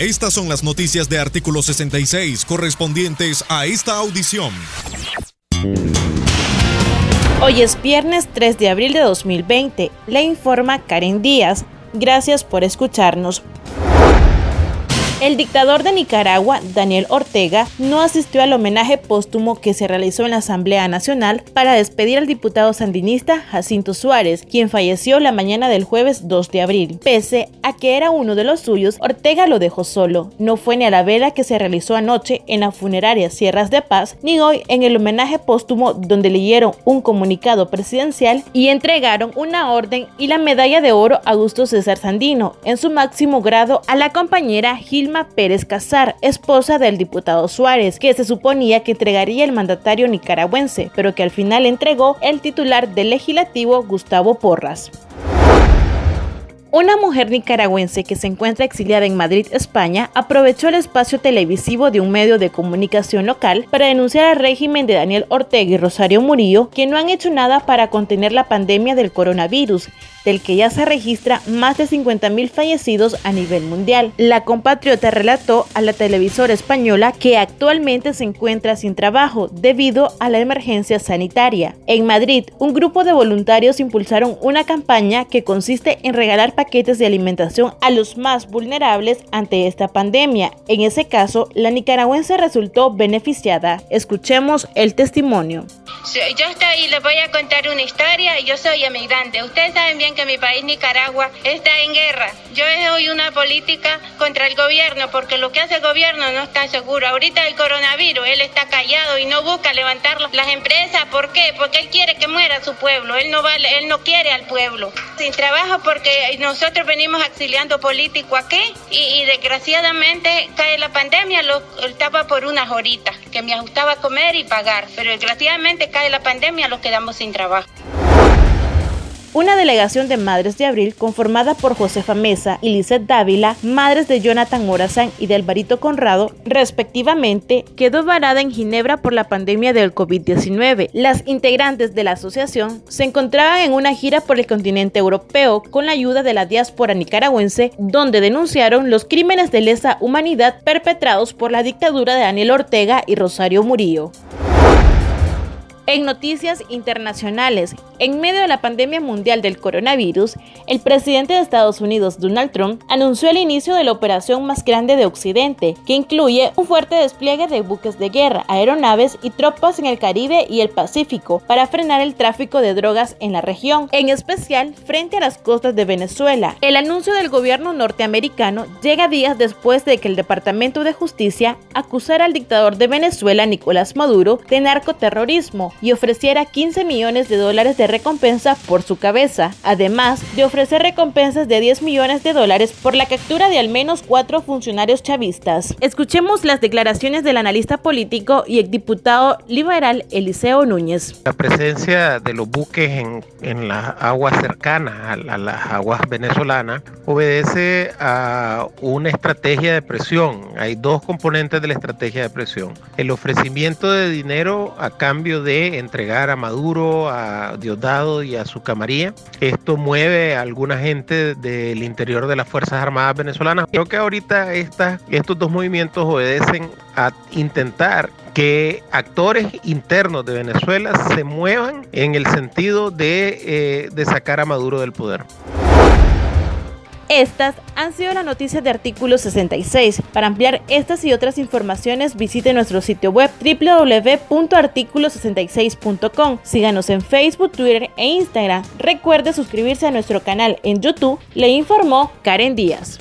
Estas son las noticias de artículo 66 correspondientes a esta audición. Hoy es viernes 3 de abril de 2020. Le informa Karen Díaz. Gracias por escucharnos. El dictador de Nicaragua, Daniel Ortega, no asistió al homenaje póstumo que se realizó en la Asamblea Nacional para despedir al diputado sandinista Jacinto Suárez, quien falleció la mañana del jueves 2 de abril. Pese a que era uno de los suyos, Ortega lo dejó solo. No fue ni a la vela que se realizó anoche en la funeraria Sierras de Paz, ni hoy en el homenaje póstumo donde leyeron un comunicado presidencial y entregaron una orden y la medalla de oro a Augusto César Sandino, en su máximo grado a la compañera Gil Pérez Casar, esposa del diputado Suárez, que se suponía que entregaría el mandatario nicaragüense, pero que al final entregó el titular del legislativo Gustavo Porras. Una mujer nicaragüense que se encuentra exiliada en Madrid, España, aprovechó el espacio televisivo de un medio de comunicación local para denunciar al régimen de Daniel Ortega y Rosario Murillo, que no han hecho nada para contener la pandemia del coronavirus del que ya se registra más de 50.000 fallecidos a nivel mundial. La compatriota relató a la televisora española que actualmente se encuentra sin trabajo debido a la emergencia sanitaria. En Madrid, un grupo de voluntarios impulsaron una campaña que consiste en regalar paquetes de alimentación a los más vulnerables ante esta pandemia. En ese caso, la nicaragüense resultó beneficiada. Escuchemos el testimonio. Yo estoy, les voy a contar una historia. Yo soy emigrante. Ustedes saben bien que mi país, Nicaragua, está en guerra. Yo doy una política contra el gobierno porque lo que hace el gobierno no está seguro. Ahorita el coronavirus, él está callado y no busca levantar las empresas. ¿Por qué? Porque él quiere que muera su pueblo. Él no, vale, él no quiere al pueblo. Sin trabajo porque nosotros venimos auxiliando político aquí y, y desgraciadamente cae la pandemia, lo estaba por unas horitas que me ajustaba comer y pagar. Pero desgraciadamente cae la pandemia, los quedamos sin trabajo. Una delegación de Madres de Abril conformada por Josefa Mesa y Lizeth Dávila, madres de Jonathan Morazán y de Alvarito Conrado, respectivamente, quedó varada en Ginebra por la pandemia del COVID-19. Las integrantes de la asociación se encontraban en una gira por el continente europeo con la ayuda de la diáspora nicaragüense, donde denunciaron los crímenes de lesa humanidad perpetrados por la dictadura de Daniel Ortega y Rosario Murillo. En noticias internacionales, en medio de la pandemia mundial del coronavirus, el presidente de Estados Unidos, Donald Trump, anunció el inicio de la operación más grande de Occidente, que incluye un fuerte despliegue de buques de guerra, aeronaves y tropas en el Caribe y el Pacífico para frenar el tráfico de drogas en la región, en especial frente a las costas de Venezuela. El anuncio del gobierno norteamericano llega días después de que el Departamento de Justicia acusara al dictador de Venezuela, Nicolás Maduro, de narcoterrorismo y ofreciera 15 millones de dólares de recompensa por su cabeza, además de ofrecer recompensas de 10 millones de dólares por la captura de al menos cuatro funcionarios chavistas. Escuchemos las declaraciones del analista político y exdiputado liberal Eliseo Núñez. La presencia de los buques en, en las aguas cercanas a, a las aguas venezolanas obedece a una estrategia de presión. Hay dos componentes de la estrategia de presión. El ofrecimiento de dinero a cambio de entregar a Maduro, a Y a su camarilla. Esto mueve a alguna gente del interior de las Fuerzas Armadas venezolanas. Creo que ahorita estos dos movimientos obedecen a intentar que actores internos de Venezuela se muevan en el sentido de, eh, de sacar a Maduro del poder. Estas han sido las noticias de artículo 66. Para ampliar estas y otras informaciones visite nuestro sitio web www.articulo66.com. Síganos en Facebook, Twitter e Instagram. Recuerde suscribirse a nuestro canal en YouTube. Le informó Karen Díaz.